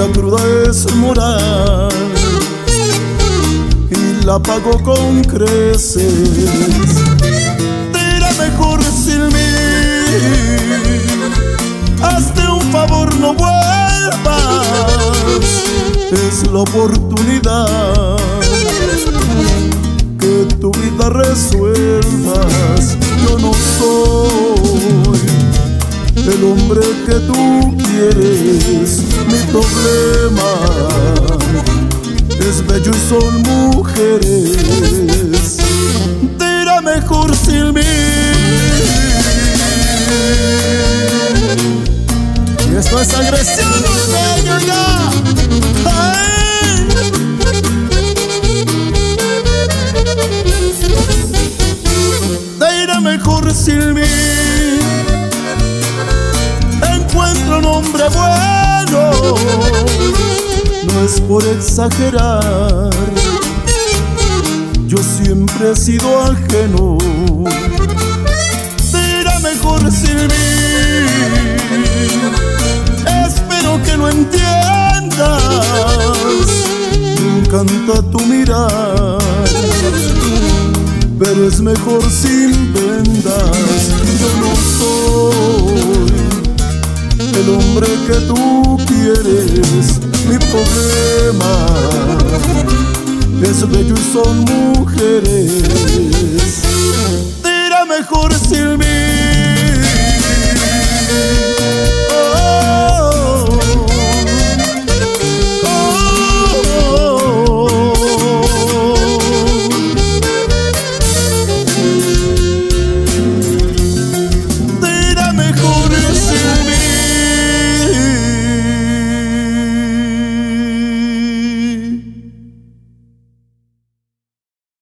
es moral y la pago con creces. Te irá mejor sin mí. Hazte un favor, no vuelvas. Es la oportunidad que tu vida resuelvas. Que tú quieres. Mi problema es bello y son mujeres. Te irá mejor sin mí. Y esto es agresión bueno no es por exagerar. Yo siempre he sido ajeno. Será mejor sin mí. Espero que lo entiendas. Me encanta tu mirar. Pero es mejor sin vendas. que tú quieres mi problema. Es bello y son mujeres. Tira mejor